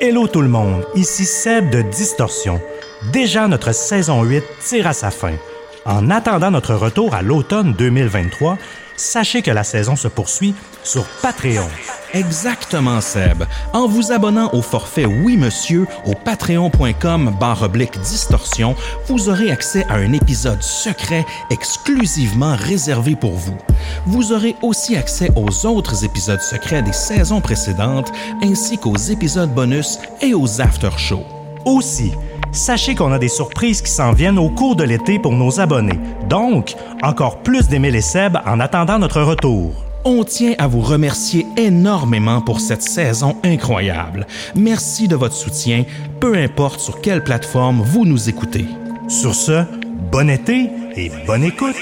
Hello tout le monde, ici Seb de Distorsion. Déjà notre saison 8 tire à sa fin. En attendant notre retour à l'automne 2023, sachez que la saison se poursuit sur Patreon. Exactement, Seb. En vous abonnant au forfait Oui Monsieur au patreon.com barre distorsion, vous aurez accès à un épisode secret exclusivement réservé pour vous. Vous aurez aussi accès aux autres épisodes secrets des saisons précédentes, ainsi qu'aux épisodes bonus et aux after-shows. Aussi, sachez qu'on a des surprises qui s'en viennent au cours de l'été pour nos abonnés. Donc, encore plus d'aimer les Seb en attendant notre retour. On tient à vous remercier énormément pour cette saison incroyable. Merci de votre soutien, peu importe sur quelle plateforme vous nous écoutez. Sur ce, bon été et bonne écoute.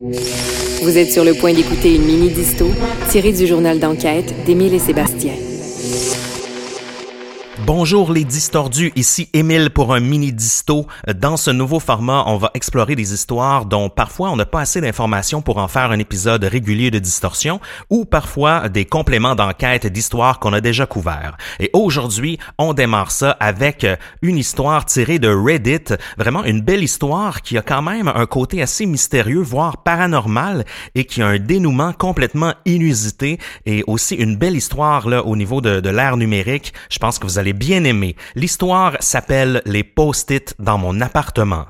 Vous êtes sur le point d'écouter une mini-disto tirée du journal d'enquête d'Émile et Sébastien. Bonjour les distordus, ici Émile pour un mini disto. Dans ce nouveau format, on va explorer des histoires dont parfois on n'a pas assez d'informations pour en faire un épisode régulier de distorsion ou parfois des compléments d'enquête d'histoires qu'on a déjà couverts. Et aujourd'hui, on démarre ça avec une histoire tirée de Reddit, vraiment une belle histoire qui a quand même un côté assez mystérieux, voire paranormal et qui a un dénouement complètement inusité et aussi une belle histoire là au niveau de, de l'ère numérique. Je pense que vous allez bien aimé. L'histoire s'appelle Les post-it dans mon appartement.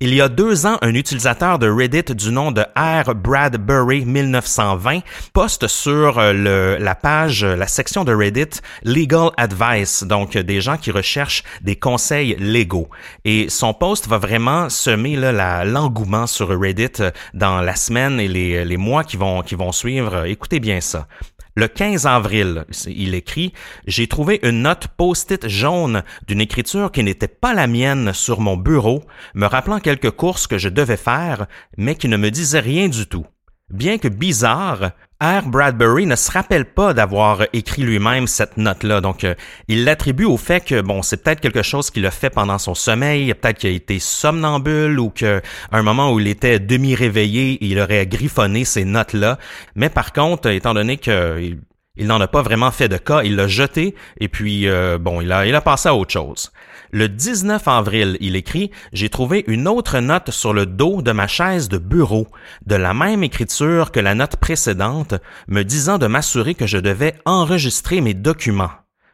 Il y a deux ans, un utilisateur de Reddit du nom de R. Bradbury 1920 poste sur euh, la page, la section de Reddit Legal Advice, donc des gens qui recherchent des conseils légaux. Et son post va vraiment semer l'engouement sur Reddit dans la semaine et les, les mois qui vont, qui vont suivre. Écoutez bien ça. Le 15 avril, il écrit J'ai trouvé une note post-it jaune d'une écriture qui n'était pas la mienne sur mon bureau, me rappelant quelques courses que je devais faire, mais qui ne me disait rien du tout. Bien que bizarre, R. Bradbury ne se rappelle pas d'avoir écrit lui-même cette note-là. Donc, euh, il l'attribue au fait que, bon, c'est peut-être quelque chose qu'il a fait pendant son sommeil, peut-être qu'il a été somnambule ou qu'à un moment où il était demi-réveillé, il aurait griffonné ces notes-là. Mais par contre, étant donné qu'il il n'en a pas vraiment fait de cas, il l'a jeté et puis, euh, bon, il a, il a passé à autre chose. Le 19 avril, il écrit J'ai trouvé une autre note sur le dos de ma chaise de bureau, de la même écriture que la note précédente, me disant de m'assurer que je devais enregistrer mes documents.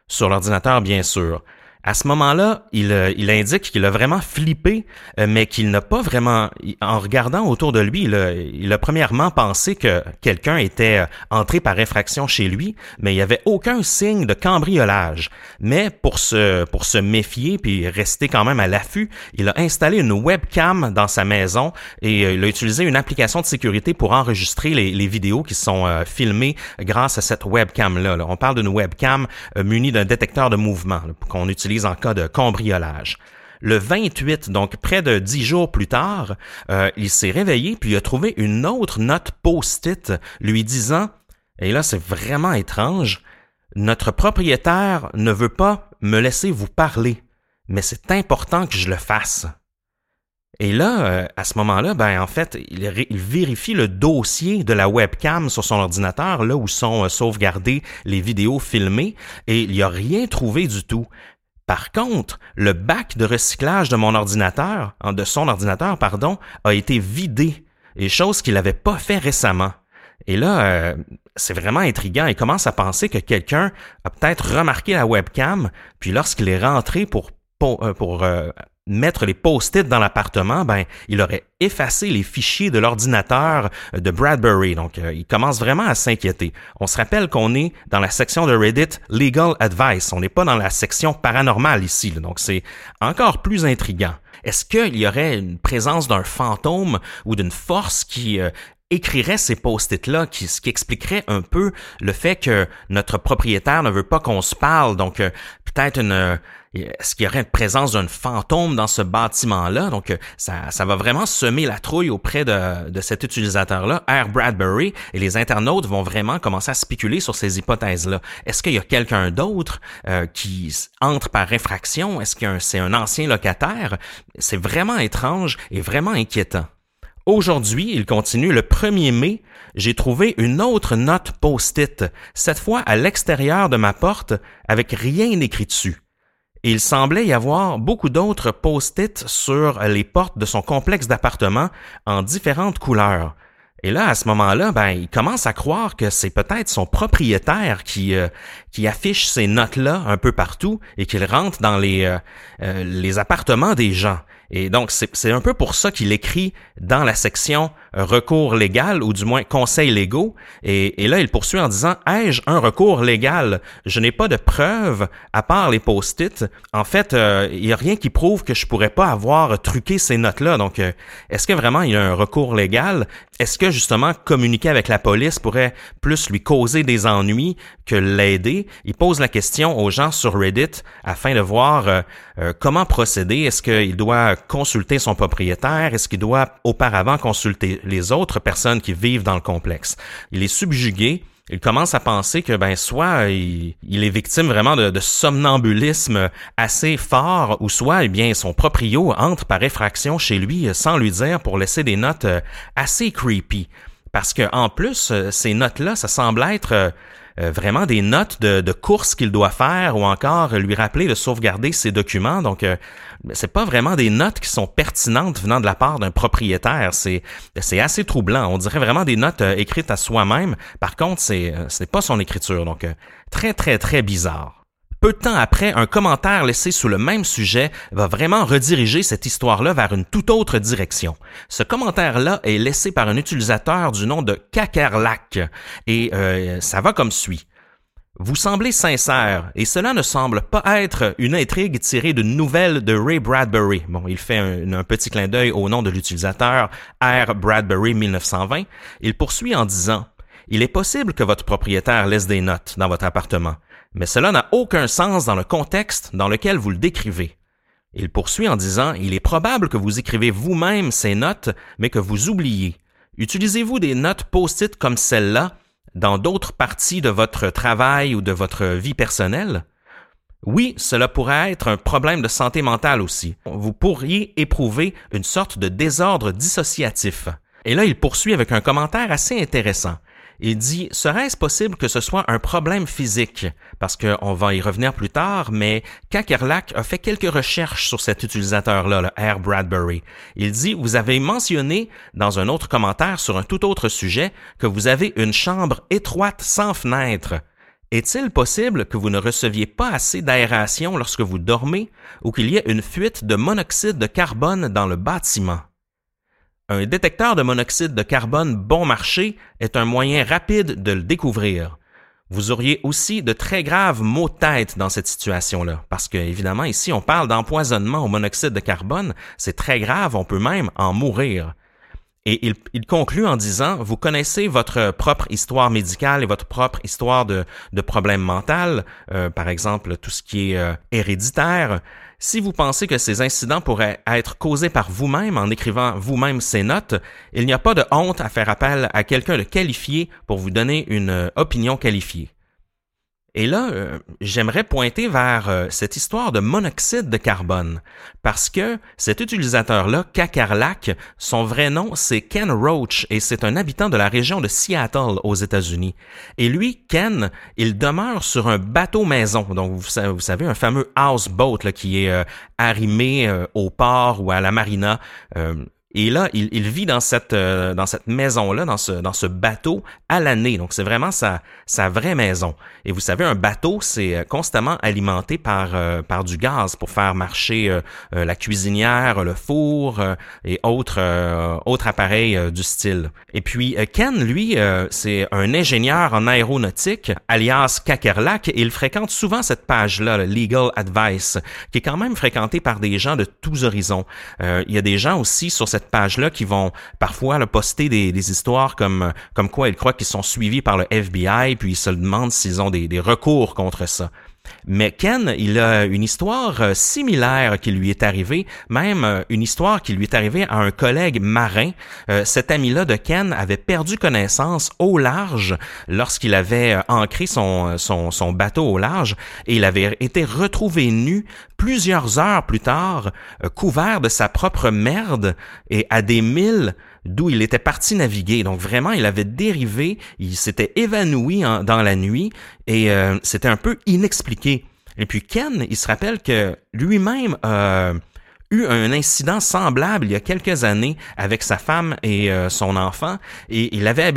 Sur l'ordinateur, bien sûr. À ce moment-là, il, euh, il indique qu'il a vraiment flippé, euh, mais qu'il n'a pas vraiment, en regardant autour de lui, il a, il a premièrement pensé que quelqu'un était euh, entré par effraction chez lui, mais il n'y avait aucun signe de cambriolage. Mais pour se, pour se méfier puis rester quand même à l'affût, il a installé une webcam dans sa maison et il a utilisé une application de sécurité pour enregistrer les, les vidéos qui sont filmées grâce à cette webcam-là. On parle d'une webcam munie d'un détecteur de mouvement qu'on utilise en cas de cambriolage. Le 28, donc près de dix jours plus tard, euh, il s'est réveillé puis a trouvé une autre note post-it lui disant, et là c'est vraiment étrange, notre propriétaire ne veut pas me laisser vous parler, mais c'est important que je le fasse. Et là, euh, à ce moment-là, ben en fait, il, vérifie le dossier de la webcam sur son ordinateur, là où sont euh, sauvegardées les vidéos filmées, et il n'y a rien trouvé du tout. Par contre, le bac de recyclage de mon ordinateur, de son ordinateur, pardon, a été vidé, et chose qu'il n'avait pas fait récemment. Et là, euh, c'est vraiment intriguant. Il commence à penser que quelqu'un a peut-être remarqué la webcam, puis lorsqu'il est rentré pour, pour, euh, euh, mettre les post-it dans l'appartement, ben, il aurait effacé les fichiers de l'ordinateur de Bradbury. Donc, euh, il commence vraiment à s'inquiéter. On se rappelle qu'on est dans la section de Reddit Legal Advice. On n'est pas dans la section paranormale ici. Donc, c'est encore plus intriguant. Est-ce qu'il y aurait une présence d'un fantôme ou d'une force qui euh, écrirait ces post-it-là, qui, ce qui expliquerait un peu le fait que notre propriétaire ne veut pas qu'on se parle. Donc, euh, peut-être une est-ce qu'il y aurait une présence d'un fantôme dans ce bâtiment-là? Donc, euh, ça, ça va vraiment semer la trouille auprès de, de cet utilisateur-là, Air Bradbury, et les internautes vont vraiment commencer à spéculer sur ces hypothèses-là. Est-ce qu'il y a quelqu'un d'autre euh, qui entre par réfraction? Est-ce que c'est un ancien locataire? C'est vraiment étrange et vraiment inquiétant. Aujourd'hui, il continue, le 1er mai, j'ai trouvé une autre note post-it, cette fois à l'extérieur de ma porte, avec rien écrit dessus. il semblait y avoir beaucoup d'autres post-it sur les portes de son complexe d'appartements en différentes couleurs. Et là, à ce moment-là, ben, il commence à croire que c'est peut-être son propriétaire qui euh, qui affiche ces notes-là un peu partout et qu'il rentre dans les euh, euh, les appartements des gens. Et donc, c'est un peu pour ça qu'il écrit dans la section recours légal, ou du moins conseils légaux. Et, et là, il poursuit en disant, ai-je un recours légal? Je n'ai pas de preuves à part les post-it. En fait, euh, il n'y a rien qui prouve que je pourrais pas avoir truqué ces notes-là. Donc, euh, est-ce que vraiment il y a un recours légal? Est-ce que justement communiquer avec la police pourrait plus lui causer des ennuis que l'aider? Il pose la question aux gens sur Reddit afin de voir euh, comment procéder. Est-ce qu'il doit consulter son propriétaire? Est-ce qu'il doit auparavant consulter les autres personnes qui vivent dans le complexe? Il est subjugué. Il commence à penser que ben soit il, est victime vraiment de, somnambulisme assez fort, ou soit eh bien son proprio entre par effraction chez lui sans lui dire pour laisser des notes euh, assez creepy. Parce que en plus, euh, ces notes-là, ça semble être euh, euh, vraiment des notes de, de courses qu'il doit faire ou encore lui rappeler de sauvegarder ses documents. Donc, euh, c'est pas vraiment des notes qui sont pertinentes venant de la part d'un propriétaire. C'est assez troublant. On dirait vraiment des notes euh, écrites à soi-même. Par contre, c'est c'est pas son écriture. Donc, très très très bizarre. Peu de temps après, un commentaire laissé sous le même sujet va vraiment rediriger cette histoire-là vers une toute autre direction. Ce commentaire-là est laissé par un utilisateur du nom de Kakerlak et euh, ça va comme suit. Vous semblez sincère, et cela ne semble pas être une intrigue tirée d'une nouvelle de Ray Bradbury. Bon, il fait un, un petit clin d'œil au nom de l'utilisateur R. Bradbury 1920. Il poursuit en disant Il est possible que votre propriétaire laisse des notes dans votre appartement mais cela n'a aucun sens dans le contexte dans lequel vous le décrivez. Il poursuit en disant Il est probable que vous écrivez vous-même ces notes, mais que vous oubliez. Utilisez-vous des notes post-it comme celle-là dans d'autres parties de votre travail ou de votre vie personnelle? Oui, cela pourrait être un problème de santé mentale aussi. Vous pourriez éprouver une sorte de désordre dissociatif. Et là, il poursuit avec un commentaire assez intéressant. Il dit, serait-ce possible que ce soit un problème physique? Parce qu'on va y revenir plus tard, mais Kakerlak a fait quelques recherches sur cet utilisateur-là, le Air Bradbury. Il dit, vous avez mentionné dans un autre commentaire sur un tout autre sujet que vous avez une chambre étroite sans fenêtre. Est-il possible que vous ne receviez pas assez d'aération lorsque vous dormez ou qu'il y ait une fuite de monoxyde de carbone dans le bâtiment? Un détecteur de monoxyde de carbone bon marché est un moyen rapide de le découvrir. Vous auriez aussi de très graves maux de tête dans cette situation-là, parce que évidemment ici on parle d'empoisonnement au monoxyde de carbone, c'est très grave, on peut même en mourir. Et il, conclut en disant, vous connaissez votre propre histoire médicale et votre propre histoire de, de problèmes mentaux, euh, par exemple tout ce qui est euh, héréditaire. Si vous pensez que ces incidents pourraient être causés par vous-même en écrivant vous-même ces notes, il n'y a pas de honte à faire appel à quelqu'un de qualifié pour vous donner une euh, opinion qualifiée. Et là, euh, j'aimerais pointer vers euh, cette histoire de monoxyde de carbone, parce que cet utilisateur-là, Kakarlak, son vrai nom, c'est Ken Roach, et c'est un habitant de la région de Seattle aux États-Unis. Et lui, Ken, il demeure sur un bateau maison, donc vous, savez, un fameux houseboat là, qui est euh, arrimé au port ou à la marina. Et là, il, il vit dans cette euh, dans cette maison là, dans ce dans ce bateau à l'année. Donc c'est vraiment sa sa vraie maison. Et vous savez, un bateau c'est euh, constamment alimenté par euh, par du gaz pour faire marcher la cuisinière, le four et autres autres appareils du style. Et puis Ken, lui, c'est un ingénieur en aéronautique, alias Kakerlak, et il fréquente souvent cette page là, le Legal Advice, qui est quand même fréquentée par des gens de tous horizons. il y a des gens aussi sur cette page-là qui vont parfois le poster des, histoires comme, comme quoi ils croient qu'ils sont suivis par le FBI, puis ils se demandent s'ils ont des recours contre ça. Mais Ken, il a une histoire euh, similaire qui lui est arrivée, même euh, une histoire qui lui est arrivée à un collègue marin. Euh, cet ami-là de Ken avait perdu connaissance au large lorsqu'il avait ancré son, bateau au large et il avait été retrouvé nu plusieurs heures plus tard, couvert de sa propre merde et à des milles d'où il était parti naviguer. Donc vraiment, il avait dérivé, il s'était évanoui dans la nuit et euh, c'était un peu inexpliqué. Et puis Ken, il se rappelle que lui-même euh, eu un incident semblable il y a quelques années avec sa femme et euh, son enfant et il avait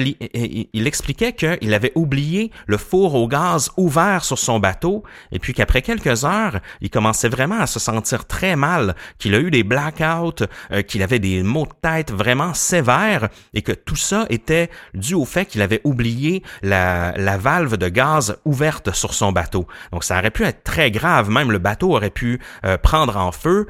il expliquait qu'il avait oublié le four au gaz ouvert sur son bateau et puis qu'après quelques heures, il commençait vraiment à se sentir très mal, qu'il a eu des blackouts, euh, qu'il avait des maux de tête vraiment sévères et que tout ça était dû au fait qu'il avait oublié la, la valve de gaz ouverte sur son bateau. Donc ça aurait pu être très grave, même le bateau aurait pu euh, prendre en feu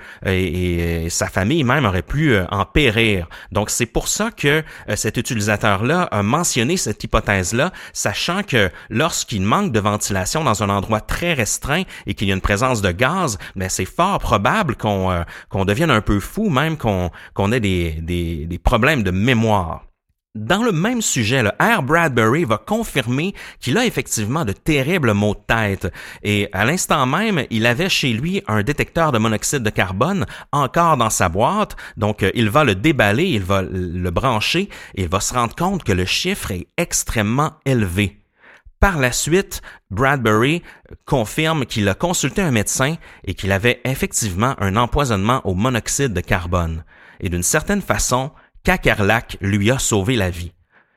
et sa famille même aurait pu euh, en périr. Donc c'est pour ça que euh, cet utilisateur-là a mentionné cette hypothèse-là, sachant que lorsqu'il manque de ventilation dans un endroit très restreint et qu'il y a une présence de gaz, mais ben, c'est fort probable qu'on euh, qu'on devienne un peu fou, même qu'on qu'on ait des, des, des problèmes de mémoire. Dans le même sujet, le Air Bradbury va confirmer qu'il a effectivement de terribles maux de tête et à l'instant même, il avait chez lui un détecteur de monoxyde de carbone encore dans sa boîte, donc euh, il va le déballer, il va le brancher et il va se rendre compte que le chiffre est extrêmement élevé. Par la suite, Bradbury confirme qu'il a consulté un médecin et qu'il avait effectivement un empoisonnement au monoxyde de carbone. Et d'une certaine façon, Kakerlak lui a sauvé la vie.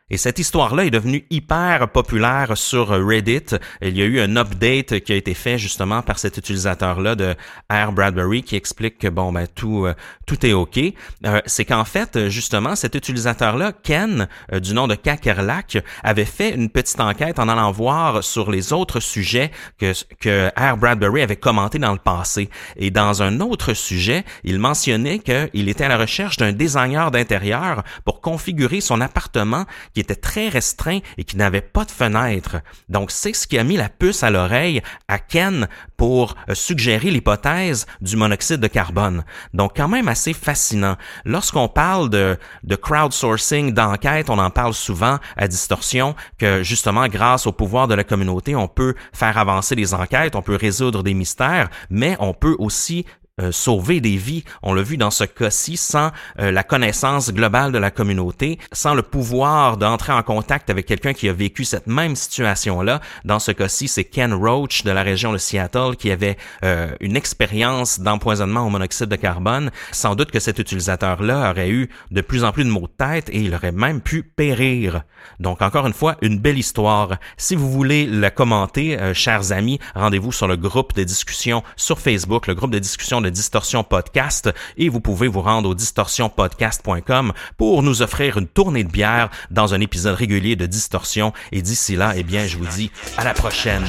Et cette histoire-là est devenue hyper populaire sur Reddit. Il y a eu un update qui a été fait justement par cet utilisateur-là de Air Bradbury qui explique que bon ben tout euh, tout est ok. Euh, c'est qu'en fait justement cet utilisateur-là, Ken euh, du nom de Kakerlak, avait fait une petite enquête en allant voir sur les autres sujets que que Air Bradbury avait commenté dans le passé. Et dans un autre sujet, il mentionnait qu'il était à la recherche d'un designer d'intérieur pour configurer son appartement qui était très restreint et qui n'avait pas de fenêtre. Donc c'est ce qui a mis la puce à l'oreille à Ken pour euh, suggérer l'hypothèse du monoxyde de carbone. Donc quand même assez fascinant. Lorsqu'on parle de, de crowdsourcing, d'enquête, on en parle souvent à Distorsion que justement grâce au pouvoir de la communauté, on peut faire avancer les enquêtes, on peut résoudre des mystères, mais on peut aussi euh, sauver des vies. On l'a vu dans ce cas-ci, sans euh, la connaissance globale de la communauté, sans le pouvoir d'entrer en contact avec quelqu'un qui a vécu cette même situation-là. Dans ce cas-ci, c'est Ken Roach de la région de Seattle qui avait euh, une expérience d'empoisonnement au monoxyde de carbone. Sans doute que cet utilisateur-là aurait eu de plus en plus de maux de tête et il aurait même pu périr. Donc encore une fois, une belle histoire. Si vous voulez la commenter, chers amis, rendez-vous sur le groupe de discussion sur Facebook, le groupe de discussion de Distorsion Podcast et vous pouvez vous rendre au distorsionpodcast.com pour nous offrir une tournée de bière dans un épisode régulier de Distorsion et d'ici là, eh bien, je vous dis. À la prochaine.